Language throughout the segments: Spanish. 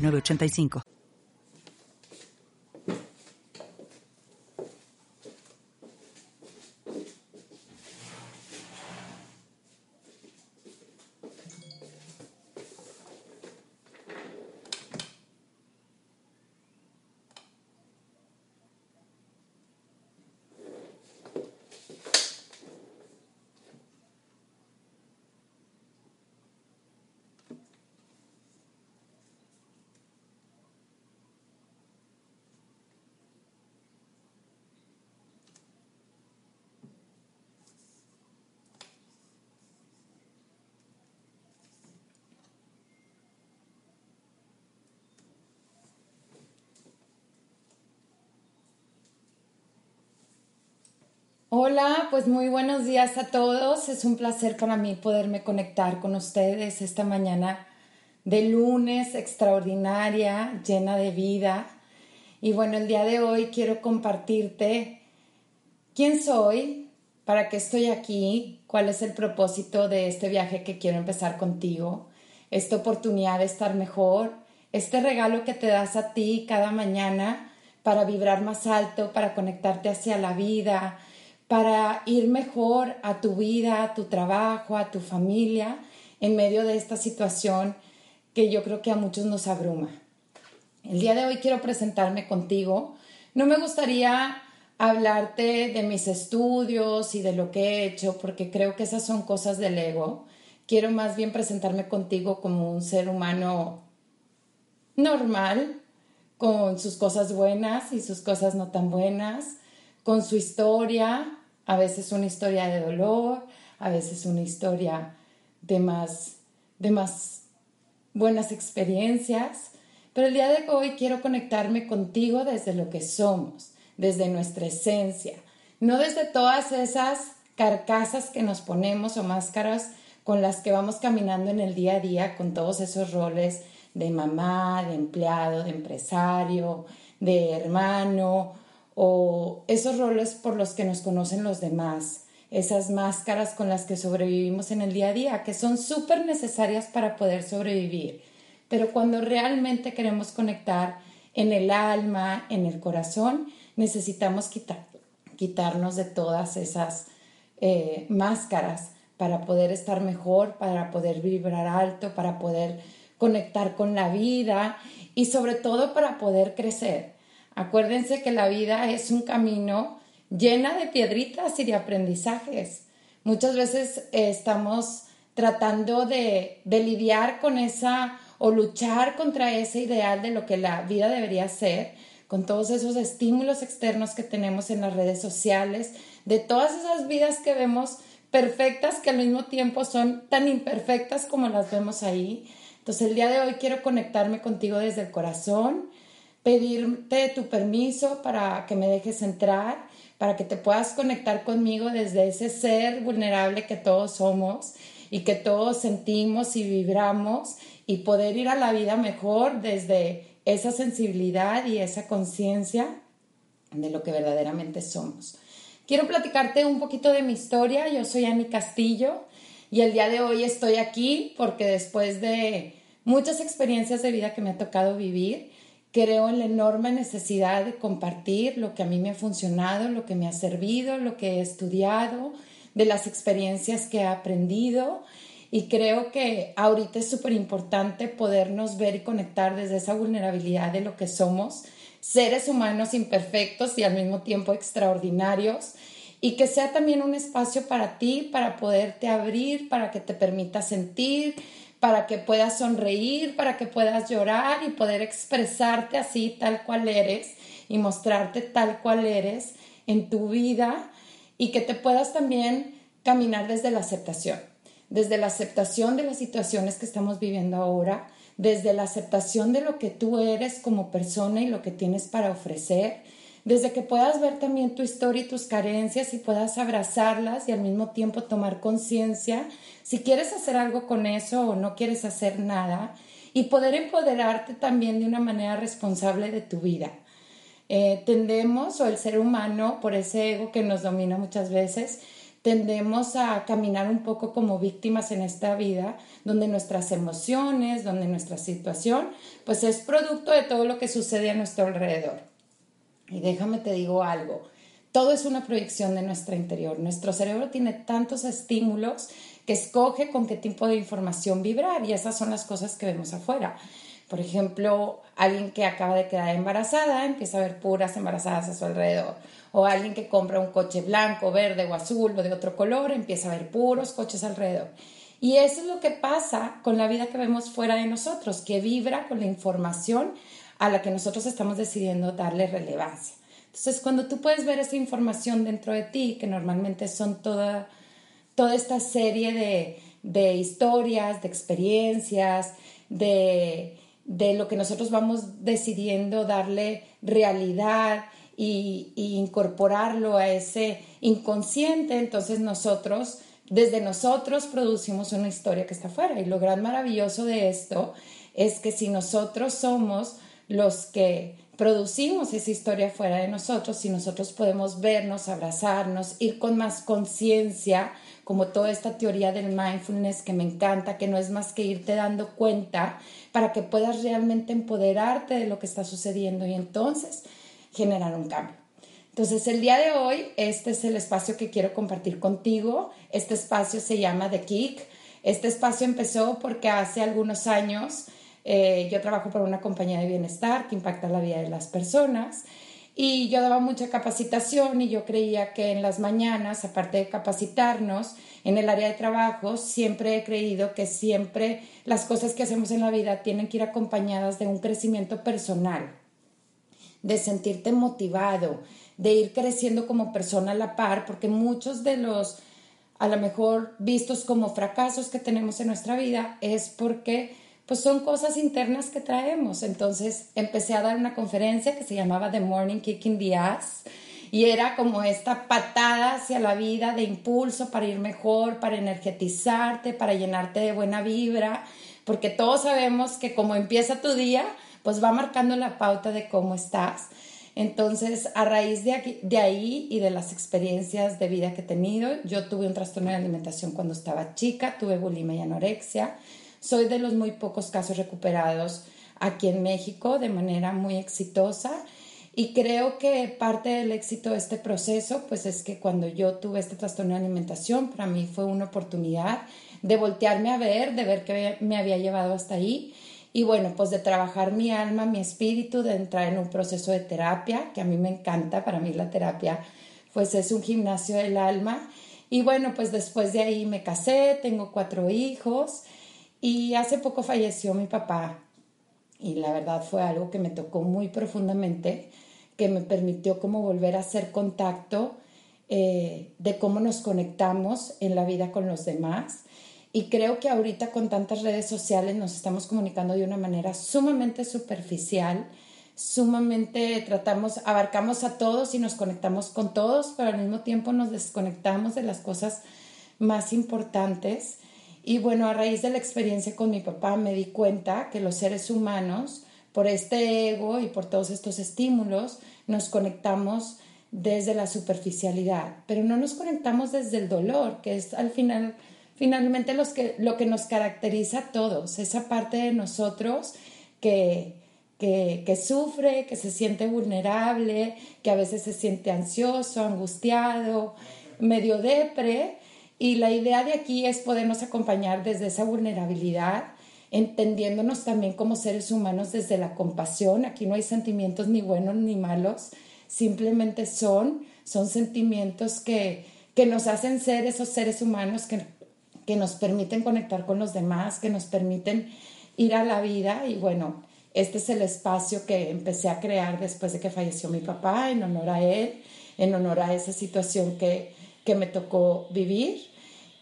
985. Hola, pues muy buenos días a todos. Es un placer para mí poderme conectar con ustedes esta mañana de lunes extraordinaria, llena de vida. Y bueno, el día de hoy quiero compartirte quién soy, para qué estoy aquí, cuál es el propósito de este viaje que quiero empezar contigo, esta oportunidad de estar mejor, este regalo que te das a ti cada mañana para vibrar más alto, para conectarte hacia la vida, para ir mejor a tu vida, a tu trabajo, a tu familia, en medio de esta situación que yo creo que a muchos nos abruma. El día de hoy quiero presentarme contigo. No me gustaría hablarte de mis estudios y de lo que he hecho, porque creo que esas son cosas del ego. Quiero más bien presentarme contigo como un ser humano normal, con sus cosas buenas y sus cosas no tan buenas, con su historia, a veces una historia de dolor, a veces una historia de más, de más buenas experiencias. Pero el día de hoy quiero conectarme contigo desde lo que somos, desde nuestra esencia, no desde todas esas carcasas que nos ponemos o máscaras con las que vamos caminando en el día a día, con todos esos roles de mamá, de empleado, de empresario, de hermano o esos roles por los que nos conocen los demás, esas máscaras con las que sobrevivimos en el día a día, que son súper necesarias para poder sobrevivir. Pero cuando realmente queremos conectar en el alma, en el corazón, necesitamos quitar, quitarnos de todas esas eh, máscaras para poder estar mejor, para poder vibrar alto, para poder conectar con la vida y sobre todo para poder crecer. Acuérdense que la vida es un camino llena de piedritas y de aprendizajes. Muchas veces eh, estamos tratando de, de lidiar con esa o luchar contra ese ideal de lo que la vida debería ser, con todos esos estímulos externos que tenemos en las redes sociales, de todas esas vidas que vemos perfectas que al mismo tiempo son tan imperfectas como las vemos ahí. Entonces el día de hoy quiero conectarme contigo desde el corazón, pedirte tu permiso para que me dejes entrar, para que te puedas conectar conmigo desde ese ser vulnerable que todos somos y que todos sentimos y vibramos y poder ir a la vida mejor desde esa sensibilidad y esa conciencia de lo que verdaderamente somos. Quiero platicarte un poquito de mi historia. Yo soy Ani Castillo y el día de hoy estoy aquí porque después de muchas experiencias de vida que me ha tocado vivir, Creo en la enorme necesidad de compartir lo que a mí me ha funcionado, lo que me ha servido, lo que he estudiado, de las experiencias que he aprendido. Y creo que ahorita es súper importante podernos ver y conectar desde esa vulnerabilidad de lo que somos, seres humanos imperfectos y al mismo tiempo extraordinarios. Y que sea también un espacio para ti, para poderte abrir, para que te permita sentir, para que puedas sonreír, para que puedas llorar y poder expresarte así tal cual eres y mostrarte tal cual eres en tu vida y que te puedas también caminar desde la aceptación, desde la aceptación de las situaciones que estamos viviendo ahora, desde la aceptación de lo que tú eres como persona y lo que tienes para ofrecer, desde que puedas ver también tu historia y tus carencias y puedas abrazarlas y al mismo tiempo tomar conciencia si quieres hacer algo con eso o no quieres hacer nada y poder empoderarte también de una manera responsable de tu vida. Eh, tendemos, o el ser humano, por ese ego que nos domina muchas veces, tendemos a caminar un poco como víctimas en esta vida, donde nuestras emociones, donde nuestra situación, pues es producto de todo lo que sucede a nuestro alrededor. Y déjame te digo algo, todo es una proyección de nuestro interior. Nuestro cerebro tiene tantos estímulos que escoge con qué tipo de información vibrar y esas son las cosas que vemos afuera. Por ejemplo, alguien que acaba de quedar embarazada empieza a ver puras embarazadas a su alrededor. O alguien que compra un coche blanco, verde o azul o de otro color empieza a ver puros coches alrededor. Y eso es lo que pasa con la vida que vemos fuera de nosotros, que vibra con la información a la que nosotros estamos decidiendo darle relevancia. Entonces, cuando tú puedes ver esa información dentro de ti, que normalmente son toda, toda esta serie de, de historias, de experiencias, de, de, lo que nosotros vamos decidiendo darle realidad y, incorporarlo a ese inconsciente, entonces nosotros, desde nosotros producimos una historia que está afuera. Y lo gran maravilloso de esto es que si nosotros somos los que producimos esa historia fuera de nosotros, si nosotros podemos vernos, abrazarnos, ir con más conciencia, como toda esta teoría del mindfulness que me encanta, que no es más que irte dando cuenta para que puedas realmente empoderarte de lo que está sucediendo y entonces generar un cambio. Entonces, el día de hoy, este es el espacio que quiero compartir contigo. Este espacio se llama The Kick. Este espacio empezó porque hace algunos años eh, yo trabajo para una compañía de bienestar que impacta la vida de las personas y yo daba mucha capacitación y yo creía que en las mañanas, aparte de capacitarnos en el área de trabajo, siempre he creído que siempre las cosas que hacemos en la vida tienen que ir acompañadas de un crecimiento personal, de sentirte motivado, de ir creciendo como persona a la par, porque muchos de los a lo mejor vistos como fracasos que tenemos en nuestra vida es porque pues son cosas internas que traemos. Entonces empecé a dar una conferencia que se llamaba The Morning Kicking the Ass y era como esta patada hacia la vida de impulso para ir mejor, para energetizarte, para llenarte de buena vibra, porque todos sabemos que como empieza tu día, pues va marcando la pauta de cómo estás. Entonces, a raíz de, de ahí y de las experiencias de vida que he tenido, yo tuve un trastorno de alimentación cuando estaba chica, tuve bulimia y anorexia, soy de los muy pocos casos recuperados aquí en México de manera muy exitosa y creo que parte del éxito de este proceso pues es que cuando yo tuve este trastorno de alimentación para mí fue una oportunidad de voltearme a ver, de ver qué me había llevado hasta ahí y bueno, pues de trabajar mi alma, mi espíritu, de entrar en un proceso de terapia, que a mí me encanta, para mí la terapia pues es un gimnasio del alma. Y bueno, pues después de ahí me casé, tengo cuatro hijos y hace poco falleció mi papá y la verdad fue algo que me tocó muy profundamente, que me permitió como volver a hacer contacto eh, de cómo nos conectamos en la vida con los demás. Y creo que ahorita con tantas redes sociales nos estamos comunicando de una manera sumamente superficial, sumamente tratamos, abarcamos a todos y nos conectamos con todos, pero al mismo tiempo nos desconectamos de las cosas más importantes y bueno, a raíz de la experiencia con mi papá me di cuenta que los seres humanos, por este ego y por todos estos estímulos, nos conectamos desde la superficialidad, pero no nos conectamos desde el dolor, que es al final, finalmente los que, lo que nos caracteriza a todos, esa parte de nosotros que, que, que sufre, que se siente vulnerable, que a veces se siente ansioso, angustiado, medio depre, y la idea de aquí es podernos acompañar desde esa vulnerabilidad, entendiéndonos también como seres humanos desde la compasión. Aquí no hay sentimientos ni buenos ni malos, simplemente son, son sentimientos que, que nos hacen ser esos seres humanos que, que nos permiten conectar con los demás, que nos permiten ir a la vida y bueno, este es el espacio que empecé a crear después de que falleció mi papá, en honor a él, en honor a esa situación que, que me tocó vivir.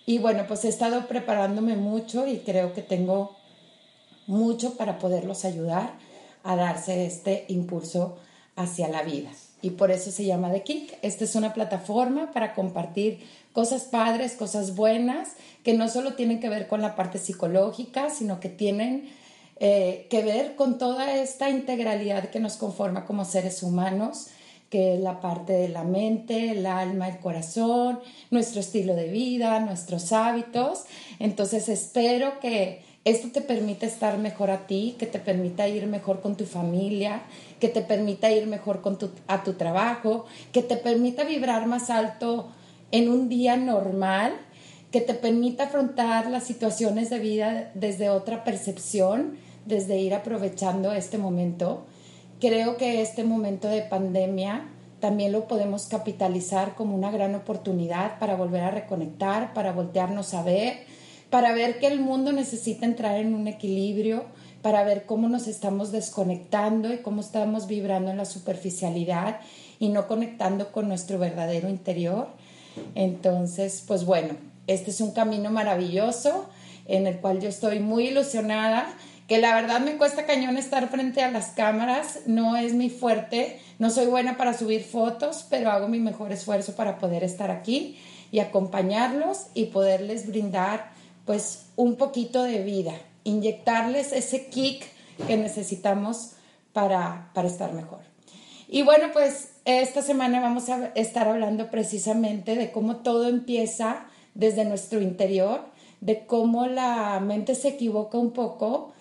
Y bueno, pues he estado preparándome mucho y creo que tengo mucho para poderlos ayudar a darse este impulso hacia la vida. Y por eso se llama The Kick. Esta es una plataforma para compartir cosas padres, cosas buenas, que no solo tienen que ver con la parte psicológica, sino que tienen eh, que ver con toda esta integralidad que nos conforma como seres humanos, que es la parte de la mente, el alma, el corazón, nuestro estilo de vida, nuestros hábitos. Entonces espero que esto te permita estar mejor a ti, que te permita ir mejor con tu familia, que te permita ir mejor con tu, a tu trabajo, que te permita vibrar más alto en un día normal, que te permita afrontar las situaciones de vida desde otra percepción, desde ir aprovechando este momento. Creo que este momento de pandemia también lo podemos capitalizar como una gran oportunidad para volver a reconectar, para voltearnos a ver, para ver que el mundo necesita entrar en un equilibrio, para ver cómo nos estamos desconectando y cómo estamos vibrando en la superficialidad y no conectando con nuestro verdadero interior. Entonces, pues bueno, este es un camino maravilloso en el cual yo estoy muy ilusionada, que la verdad me cuesta cañón estar frente a las cámaras, no es mi fuerte, no soy buena para subir fotos, pero hago mi mejor esfuerzo para poder estar aquí y acompañarlos y poderles brindar pues un poquito de vida, inyectarles ese kick que necesitamos para, para estar mejor. Y bueno, pues esta semana vamos a estar hablando precisamente de cómo todo empieza desde nuestro interior, de cómo la mente se equivoca un poco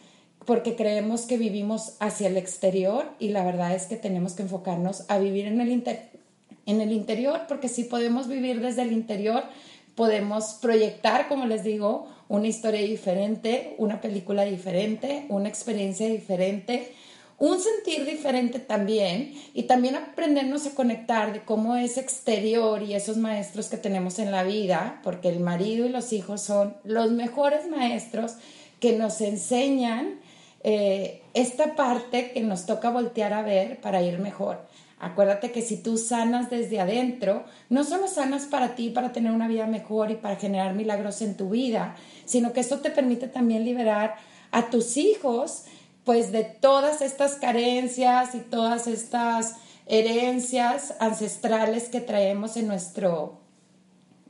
porque creemos que vivimos hacia el exterior y la verdad es que tenemos que enfocarnos a vivir en el, en el interior, porque si podemos vivir desde el interior, podemos proyectar, como les digo, una historia diferente, una película diferente, una experiencia diferente, un sentir diferente también y también aprendernos a conectar de cómo es exterior y esos maestros que tenemos en la vida, porque el marido y los hijos son los mejores maestros que nos enseñan eh, esta parte que nos toca voltear a ver para ir mejor. Acuérdate que si tú sanas desde adentro, no solo sanas para ti, para tener una vida mejor y para generar milagros en tu vida, sino que esto te permite también liberar a tus hijos, pues de todas estas carencias y todas estas herencias ancestrales que traemos en nuestro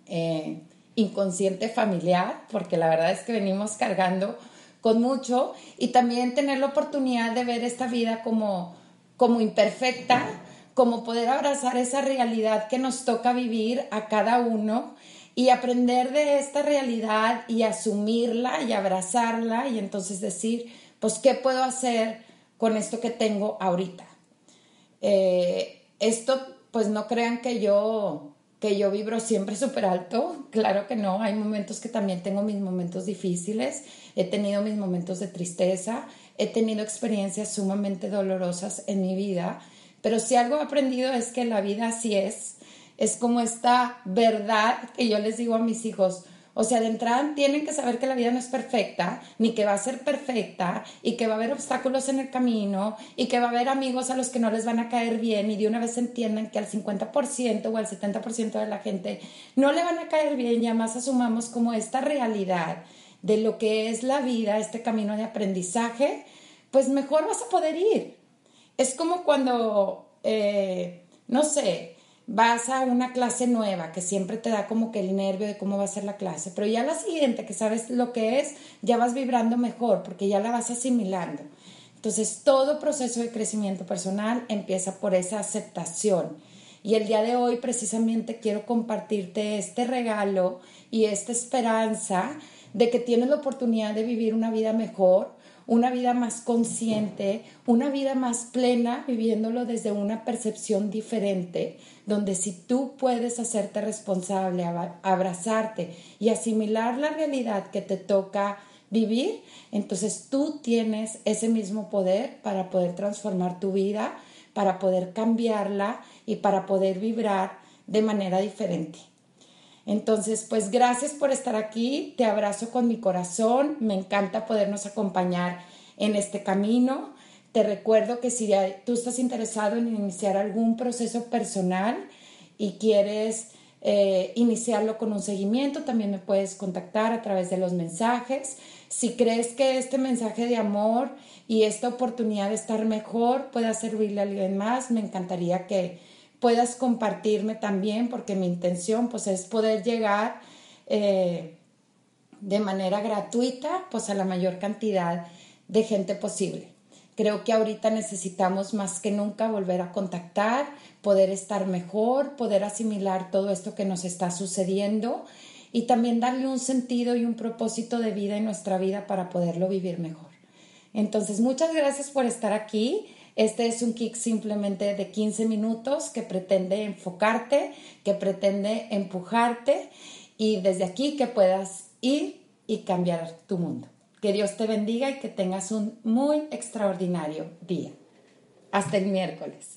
eh, inconsciente familiar, porque la verdad es que venimos cargando con mucho y también tener la oportunidad de ver esta vida como, como imperfecta, como poder abrazar esa realidad que nos toca vivir a cada uno y aprender de esta realidad y asumirla y abrazarla y entonces decir, pues, ¿qué puedo hacer con esto que tengo ahorita? Eh, esto, pues no crean que yo que yo vibro siempre súper alto, claro que no, hay momentos que también tengo mis momentos difíciles, he tenido mis momentos de tristeza, he tenido experiencias sumamente dolorosas en mi vida, pero si algo he aprendido es que la vida así es, es como esta verdad que yo les digo a mis hijos, o sea, de entrada tienen que saber que la vida no es perfecta, ni que va a ser perfecta, y que va a haber obstáculos en el camino, y que va a haber amigos a los que no les van a caer bien, y de una vez entiendan que al 50% o al 70% de la gente no le van a caer bien, y además asumamos como esta realidad de lo que es la vida, este camino de aprendizaje, pues mejor vas a poder ir. Es como cuando, eh, no sé, vas a una clase nueva que siempre te da como que el nervio de cómo va a ser la clase, pero ya la siguiente que sabes lo que es, ya vas vibrando mejor porque ya la vas asimilando. Entonces, todo proceso de crecimiento personal empieza por esa aceptación. Y el día de hoy precisamente quiero compartirte este regalo y esta esperanza de que tienes la oportunidad de vivir una vida mejor, una vida más consciente, una vida más plena, viviéndolo desde una percepción diferente, donde si tú puedes hacerte responsable, abrazarte y asimilar la realidad que te toca vivir, entonces tú tienes ese mismo poder para poder transformar tu vida, para poder cambiarla y para poder vibrar de manera diferente. Entonces, pues gracias por estar aquí, te abrazo con mi corazón, me encanta podernos acompañar en este camino. Te recuerdo que si tú estás interesado en iniciar algún proceso personal y quieres eh, iniciarlo con un seguimiento, también me puedes contactar a través de los mensajes. Si crees que este mensaje de amor y esta oportunidad de estar mejor pueda servirle a alguien más, me encantaría que puedas compartirme también, porque mi intención pues es poder llegar eh, de manera gratuita pues a la mayor cantidad de gente posible. Creo que ahorita necesitamos más que nunca volver a contactar, poder estar mejor, poder asimilar todo esto que nos está sucediendo y también darle un sentido y un propósito de vida en nuestra vida para poderlo vivir mejor. Entonces, muchas gracias por estar aquí. Este es un kick simplemente de 15 minutos que pretende enfocarte, que pretende empujarte y desde aquí que puedas ir y cambiar tu mundo. Que Dios te bendiga y que tengas un muy extraordinario día. Hasta el miércoles.